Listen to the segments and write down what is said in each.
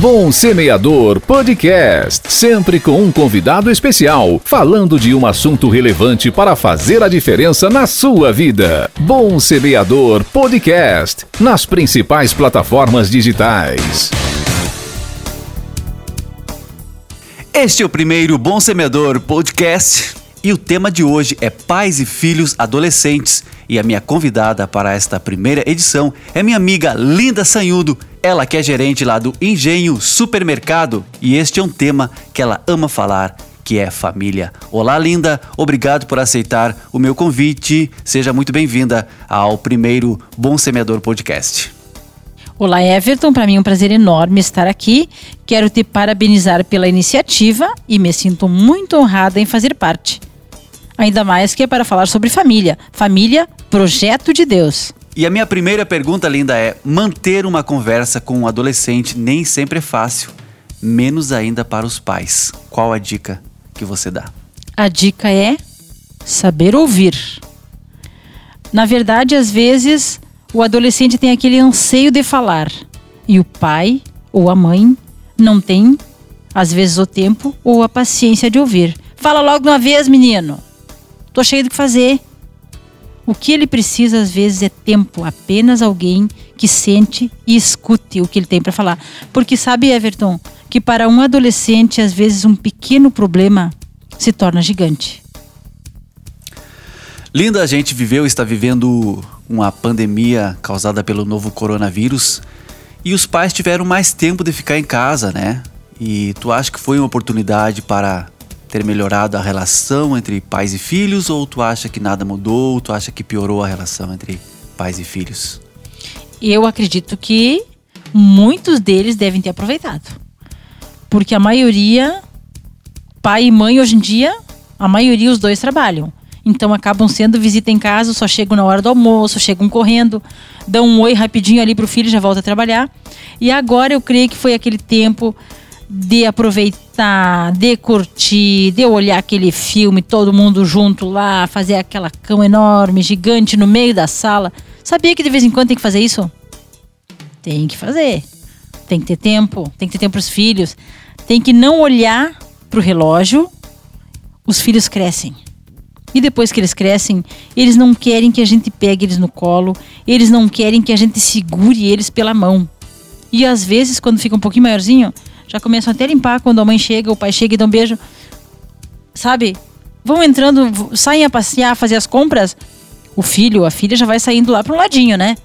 Bom Semeador Podcast, sempre com um convidado especial, falando de um assunto relevante para fazer a diferença na sua vida. Bom Semeador Podcast, nas principais plataformas digitais. Este é o primeiro Bom Semeador Podcast e o tema de hoje é pais e filhos adolescentes. E a minha convidada para esta primeira edição é minha amiga Linda Sanhudo, ela que é gerente lá do Engenho Supermercado. E este é um tema que ela ama falar, que é família. Olá, Linda, obrigado por aceitar o meu convite. Seja muito bem-vinda ao primeiro Bom Semeador Podcast. Olá, Everton. Para mim é um prazer enorme estar aqui. Quero te parabenizar pela iniciativa e me sinto muito honrada em fazer parte. Ainda mais que é para falar sobre família. Família, projeto de Deus. E a minha primeira pergunta, Linda, é: manter uma conversa com um adolescente nem sempre é fácil, menos ainda para os pais. Qual a dica que você dá? A dica é saber ouvir. Na verdade, às vezes, o adolescente tem aquele anseio de falar e o pai ou a mãe não tem, às vezes, o tempo ou a paciência de ouvir. Fala logo de uma vez, menino. Tô cheio do que fazer. O que ele precisa às vezes é tempo, apenas alguém que sente e escute o que ele tem para falar. Porque sabe, Everton, que para um adolescente às vezes um pequeno problema se torna gigante. Linda, a gente viveu está vivendo uma pandemia causada pelo novo coronavírus e os pais tiveram mais tempo de ficar em casa, né? E tu acha que foi uma oportunidade para ter melhorado a relação entre pais e filhos ou tu acha que nada mudou, tu acha que piorou a relação entre pais e filhos? Eu acredito que muitos deles devem ter aproveitado. Porque a maioria, pai e mãe hoje em dia, a maioria os dois trabalham. Então acabam sendo visita em casa, só chegam na hora do almoço, chegam correndo, dão um oi rapidinho ali pro filho e já volta a trabalhar. E agora eu creio que foi aquele tempo de aproveitar, de curtir, de olhar aquele filme, todo mundo junto lá, fazer aquela cama enorme, gigante no meio da sala. Sabia que de vez em quando tem que fazer isso? Tem que fazer. Tem que ter tempo, tem que ter tempo para os filhos. Tem que não olhar para o relógio. Os filhos crescem. E depois que eles crescem, eles não querem que a gente pegue eles no colo, eles não querem que a gente segure eles pela mão. E às vezes, quando fica um pouquinho maiorzinho, já começam até a limpar quando a mãe chega, o pai chega e dá um beijo. Sabe? Vão entrando, saem a passear, fazer as compras. O filho, a filha já vai saindo lá para um ladinho, né?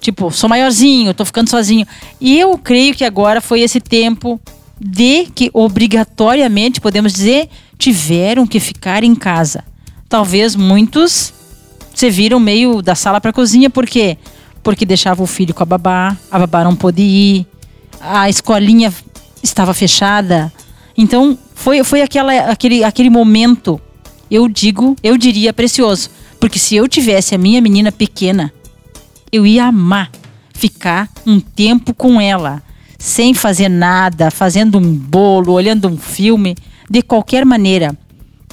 Tipo, sou maiorzinho, tô ficando sozinho. E eu creio que agora foi esse tempo de que obrigatoriamente, podemos dizer, tiveram que ficar em casa. Talvez muitos se viram meio da sala para a cozinha, por quê? Porque deixava o filho com a babá, a babá não pôde ir, a escolinha estava fechada. Então, foi, foi aquela, aquele, aquele momento, eu digo, eu diria precioso. Porque se eu tivesse a minha menina pequena, eu ia amar ficar um tempo com ela, sem fazer nada, fazendo um bolo, olhando um filme, de qualquer maneira.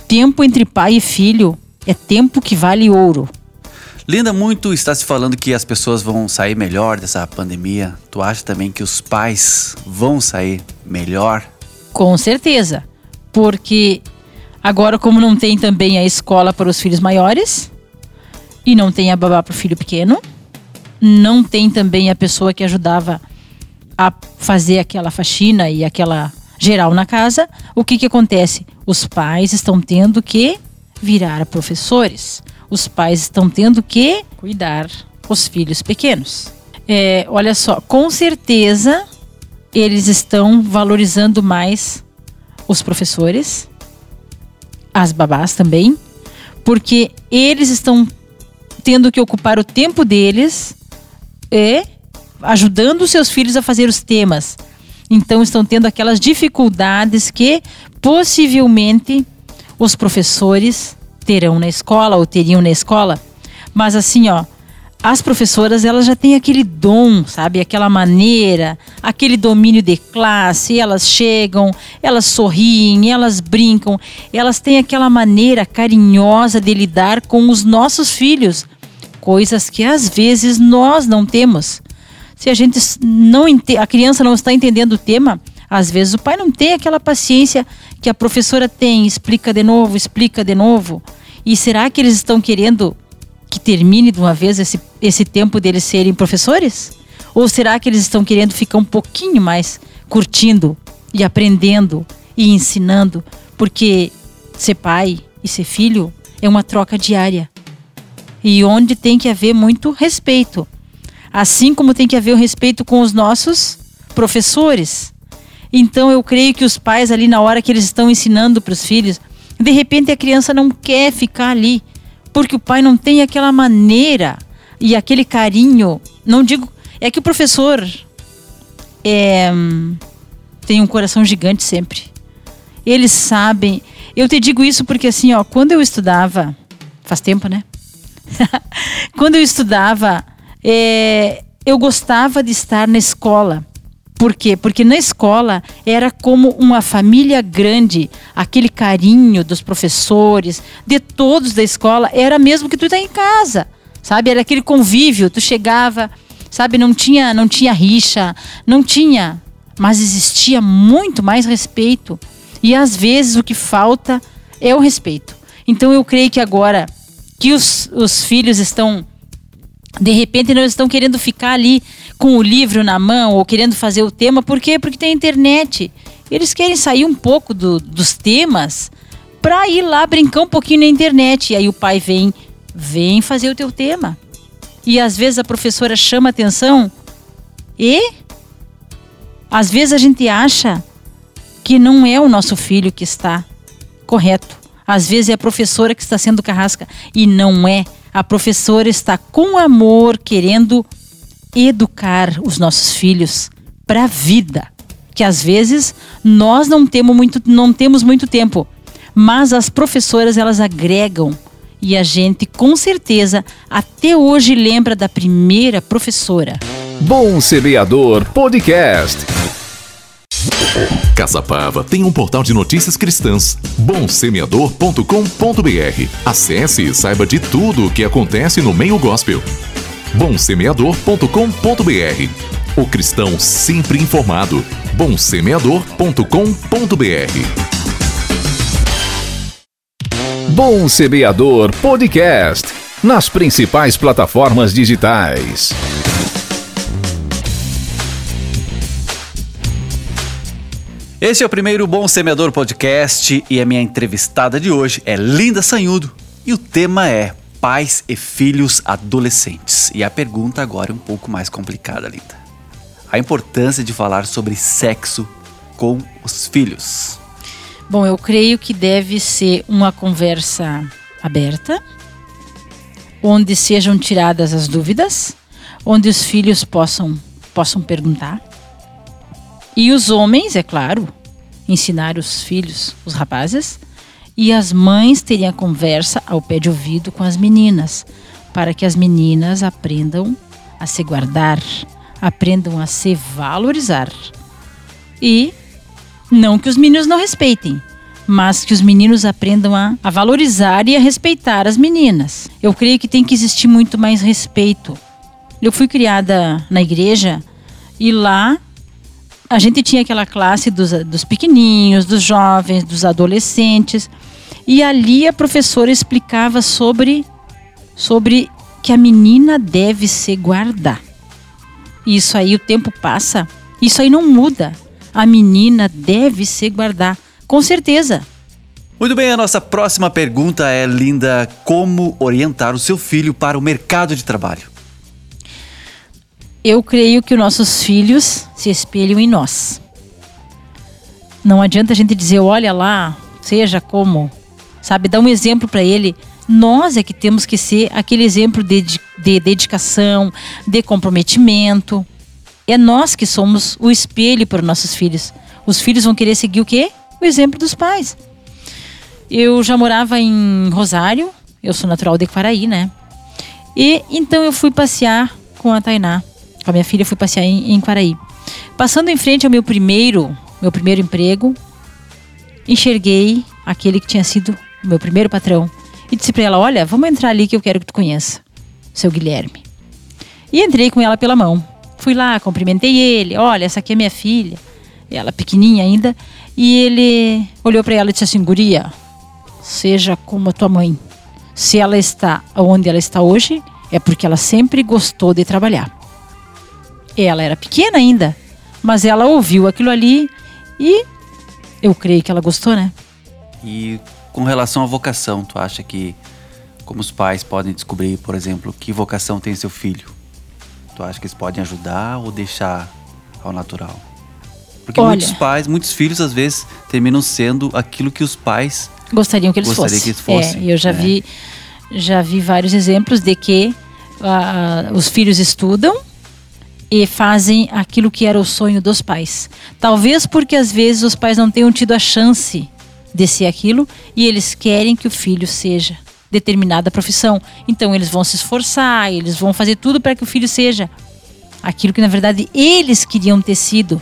Tempo entre pai e filho é tempo que vale ouro. Linda, muito está se falando que as pessoas vão sair melhor dessa pandemia. Tu acha também que os pais vão sair melhor? Com certeza. Porque agora, como não tem também a escola para os filhos maiores, e não tem a babá para o filho pequeno, não tem também a pessoa que ajudava a fazer aquela faxina e aquela geral na casa, o que, que acontece? Os pais estão tendo que virar professores os pais estão tendo que cuidar os filhos pequenos. É, olha só, com certeza eles estão valorizando mais os professores, as babás também, porque eles estão tendo que ocupar o tempo deles e ajudando os seus filhos a fazer os temas. Então estão tendo aquelas dificuldades que possivelmente os professores terão na escola ou teriam na escola, mas assim, ó, as professoras elas já têm aquele dom, sabe, aquela maneira, aquele domínio de classe, elas chegam, elas sorriem, elas brincam, elas têm aquela maneira carinhosa de lidar com os nossos filhos, coisas que às vezes nós não temos. Se a gente não a criança não está entendendo o tema, às vezes o pai não tem aquela paciência que a professora tem, explica de novo, explica de novo. E será que eles estão querendo que termine de uma vez esse, esse tempo deles serem professores? Ou será que eles estão querendo ficar um pouquinho mais curtindo e aprendendo e ensinando? Porque ser pai e ser filho é uma troca diária. E onde tem que haver muito respeito. Assim como tem que haver o respeito com os nossos professores. Então eu creio que os pais ali na hora que eles estão ensinando para os filhos, de repente a criança não quer ficar ali, porque o pai não tem aquela maneira e aquele carinho. Não digo, é que o professor é, tem um coração gigante sempre. Eles sabem. Eu te digo isso porque assim, ó, quando eu estudava, faz tempo, né? quando eu estudava, é, eu gostava de estar na escola por quê? Porque na escola era como uma família grande, aquele carinho dos professores, de todos da escola, era mesmo que tu está em casa, sabe? Era aquele convívio, tu chegava, sabe? Não tinha, não tinha rixa, não tinha, mas existia muito mais respeito. E às vezes o que falta é o respeito. Então eu creio que agora que os, os filhos estão de repente não estão querendo ficar ali com o livro na mão ou querendo fazer o tema, por quê? Porque tem internet. Eles querem sair um pouco do, dos temas para ir lá brincar um pouquinho na internet. E aí o pai vem, vem fazer o teu tema. E às vezes a professora chama atenção e às vezes a gente acha que não é o nosso filho que está correto. Às vezes é a professora que está sendo carrasca e não é a professora está com amor querendo educar os nossos filhos para a vida, que às vezes nós não temos muito, não temos muito tempo, mas as professoras elas agregam e a gente com certeza até hoje lembra da primeira professora. Bom Semeador Podcast. Caçapava tem um portal de notícias cristãs, bomsemeador.com.br. Acesse e saiba de tudo o que acontece no meio gospel. bomsemeador.com.br. O cristão sempre informado. bomsemeador.com.br. Bom Semeador Podcast. Nas principais plataformas digitais. Este é o primeiro Bom Semeador Podcast e a minha entrevistada de hoje é Linda Sanhudo e o tema é Pais e Filhos Adolescentes. E a pergunta agora é um pouco mais complicada, Linda. A importância de falar sobre sexo com os filhos. Bom, eu creio que deve ser uma conversa aberta, onde sejam tiradas as dúvidas, onde os filhos possam, possam perguntar e os homens, é claro, ensinar os filhos, os rapazes, e as mães terem a conversa ao pé de ouvido com as meninas, para que as meninas aprendam a se guardar, aprendam a se valorizar. E não que os meninos não respeitem, mas que os meninos aprendam a, a, valorizar e a respeitar as meninas. Eu creio que tem que existir muito mais respeito. Eu fui criada na igreja e lá a gente tinha aquela classe dos, dos pequeninhos, dos jovens, dos adolescentes. E ali a professora explicava sobre, sobre que a menina deve se guardar. Isso aí o tempo passa, isso aí não muda. A menina deve se guardar, com certeza. Muito bem, a nossa próxima pergunta é, Linda, como orientar o seu filho para o mercado de trabalho? Eu creio que os nossos filhos se espelham em nós. Não adianta a gente dizer, olha lá, seja como, sabe, dar um exemplo para ele. Nós é que temos que ser aquele exemplo de, de dedicação, de comprometimento. É nós que somos o espelho para os nossos filhos. Os filhos vão querer seguir o quê? O exemplo dos pais. Eu já morava em Rosário, eu sou natural de Quaraí, né? E então eu fui passear com a Tainá com a minha filha, fui passear em, em Quaraí. Passando em frente ao meu primeiro, meu primeiro emprego, enxerguei aquele que tinha sido o meu primeiro patrão e disse para ela: Olha, vamos entrar ali que eu quero que tu conheça, seu Guilherme. E entrei com ela pela mão. Fui lá, cumprimentei ele. Olha, essa aqui é minha filha. Ela pequenininha ainda. E ele olhou para ela e disse assim: Guria, seja como a tua mãe. Se ela está onde ela está hoje, é porque ela sempre gostou de trabalhar. Ela era pequena ainda, mas ela ouviu aquilo ali e eu creio que ela gostou, né? E com relação à vocação, tu acha que como os pais podem descobrir, por exemplo, que vocação tem seu filho? Tu acha que eles podem ajudar ou deixar ao natural? Porque Olha. muitos pais, muitos filhos às vezes terminam sendo aquilo que os pais Gostariam que eles Gostaria fossem. que eles fossem, É, eu já é. vi já vi vários exemplos de que ah, os filhos estudam e fazem aquilo que era o sonho dos pais. Talvez porque às vezes os pais não tenham tido a chance de ser aquilo e eles querem que o filho seja determinada profissão. Então eles vão se esforçar, eles vão fazer tudo para que o filho seja aquilo que na verdade eles queriam ter sido.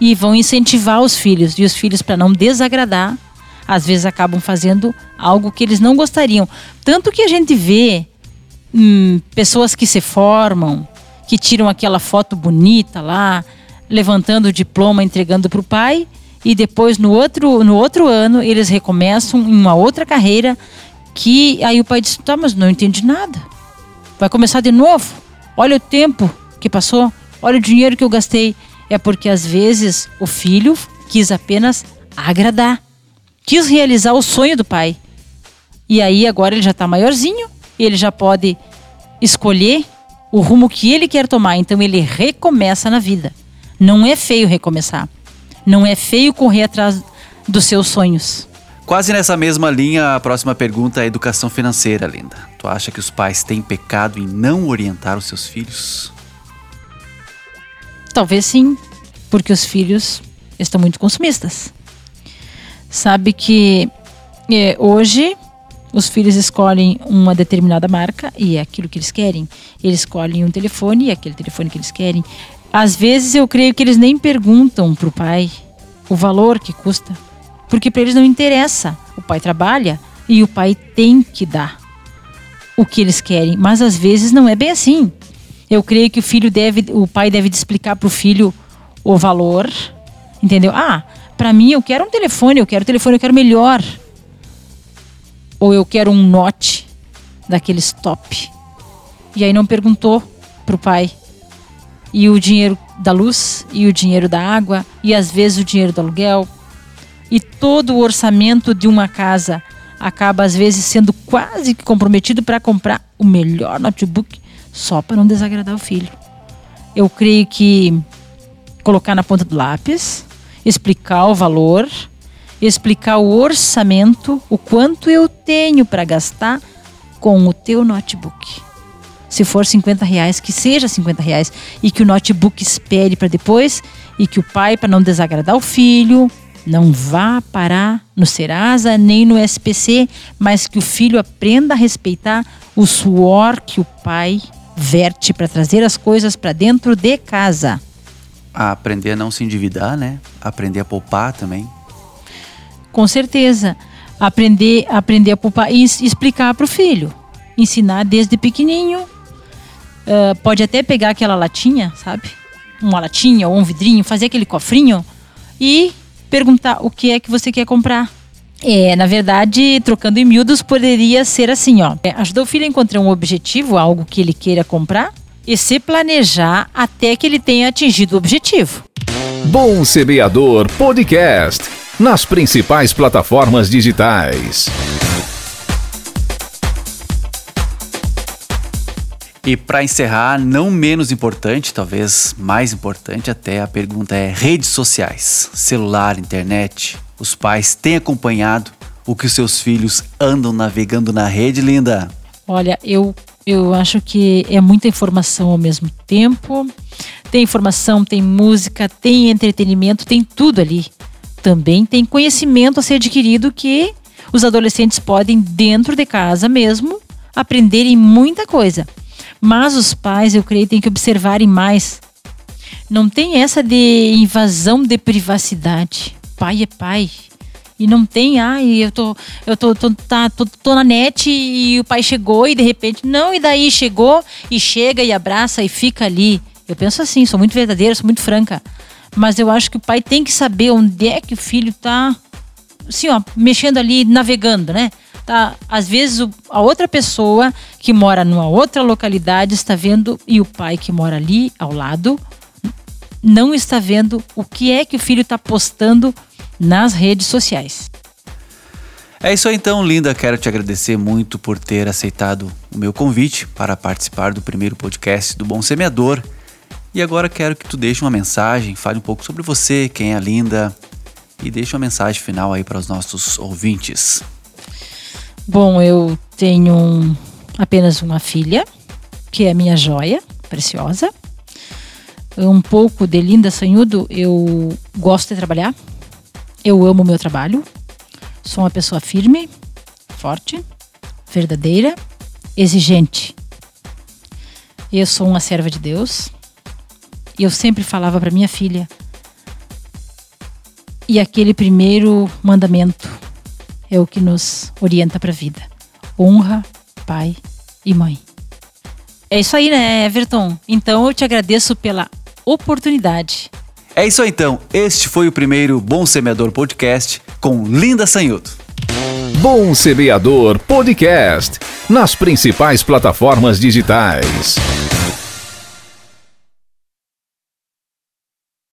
E vão incentivar os filhos e os filhos para não desagradar, às vezes acabam fazendo algo que eles não gostariam. Tanto que a gente vê hum, pessoas que se formam, que tiram aquela foto bonita lá, levantando o diploma, entregando para o pai, e depois no outro, no outro ano eles recomeçam em uma outra carreira que aí o pai diz, tá, mas não entendi nada. Vai começar de novo. Olha o tempo que passou, olha o dinheiro que eu gastei. É porque às vezes o filho quis apenas agradar, quis realizar o sonho do pai. E aí agora ele já está maiorzinho, ele já pode escolher o rumo que ele quer tomar. Então ele recomeça na vida. Não é feio recomeçar. Não é feio correr atrás dos seus sonhos. Quase nessa mesma linha, a próxima pergunta é educação financeira, Linda. Tu acha que os pais têm pecado em não orientar os seus filhos? Talvez sim, porque os filhos estão muito consumistas. Sabe que é, hoje os filhos escolhem uma determinada marca e é aquilo que eles querem. Eles escolhem um telefone e é aquele telefone que eles querem. Às vezes eu creio que eles nem perguntam pro pai o valor que custa, porque para eles não interessa. O pai trabalha e o pai tem que dar o que eles querem, mas às vezes não é bem assim. Eu creio que o filho deve, o pai deve de explicar pro filho o valor, entendeu? Ah, para mim eu quero um telefone, eu quero um telefone, eu quero melhor. Ou eu quero um note daqueles top. E aí não perguntou pro pai. E o dinheiro da luz, e o dinheiro da água, e às vezes o dinheiro do aluguel. E todo o orçamento de uma casa acaba às vezes sendo quase que comprometido para comprar o melhor notebook só para não desagradar o filho. Eu creio que colocar na ponta do lápis, explicar o valor, explicar o orçamento, o quanto eu tenho para gastar com o teu notebook. Se for 50 reais, que seja 50 reais e que o notebook espere para depois e que o pai, para não desagradar o filho, não vá parar no Serasa nem no SPC, mas que o filho aprenda a respeitar o suor que o pai verte para trazer as coisas para dentro de casa. A aprender a não se endividar, né? Aprender a poupar também. Com certeza. Aprender, aprender a poupar e explicar para o filho. Ensinar desde pequenininho. Ah, pode até pegar aquela latinha, sabe? Uma latinha ou um vidrinho, fazer aquele cofrinho e perguntar o que é que você quer comprar. É, na verdade, trocando em miúdos, poderia ser assim, ó. É, ajudar o filho a encontrar um objetivo, algo que ele queira comprar, e se planejar até que ele tenha atingido o objetivo. Bom Semeador Podcast. Nas principais plataformas digitais. E para encerrar, não menos importante, talvez mais importante até, a pergunta é: redes sociais, celular, internet. Os pais têm acompanhado o que os seus filhos andam navegando na rede, linda? Olha, eu, eu acho que é muita informação ao mesmo tempo. Tem informação, tem música, tem entretenimento, tem tudo ali. Também tem conhecimento a ser adquirido que os adolescentes podem, dentro de casa mesmo, aprenderem muita coisa. Mas os pais, eu creio, têm que observarem mais. Não tem essa de invasão de privacidade. Pai é pai. E não tem, ai, eu tô, eu tô, tô, tá, tô, tô na net e o pai chegou e de repente, não, e daí chegou e chega e abraça e fica ali. Eu penso assim, sou muito verdadeira, sou muito franca. Mas eu acho que o pai tem que saber onde é que o filho tá, assim, ó, mexendo ali, navegando, né? Tá, às vezes o, a outra pessoa que mora numa outra localidade está vendo e o pai que mora ali ao lado não está vendo o que é que o filho está postando nas redes sociais. É isso aí então, linda. Quero te agradecer muito por ter aceitado o meu convite para participar do primeiro podcast do Bom Semeador. E agora quero que tu deixe uma mensagem, fale um pouco sobre você, quem é a Linda, e deixe uma mensagem final aí para os nossos ouvintes. Bom, eu tenho apenas uma filha, que é minha joia preciosa. Um pouco de Linda Sanhudo, eu gosto de trabalhar, eu amo o meu trabalho, sou uma pessoa firme, forte, verdadeira, exigente. Eu sou uma serva de Deus. E eu sempre falava para minha filha. E aquele primeiro mandamento é o que nos orienta para a vida. Honra pai e mãe. É isso aí, né, Everton? Então eu te agradeço pela oportunidade. É isso aí então. Este foi o primeiro Bom Semeador Podcast com Linda Sanhuto. Bom Semeador Podcast nas principais plataformas digitais.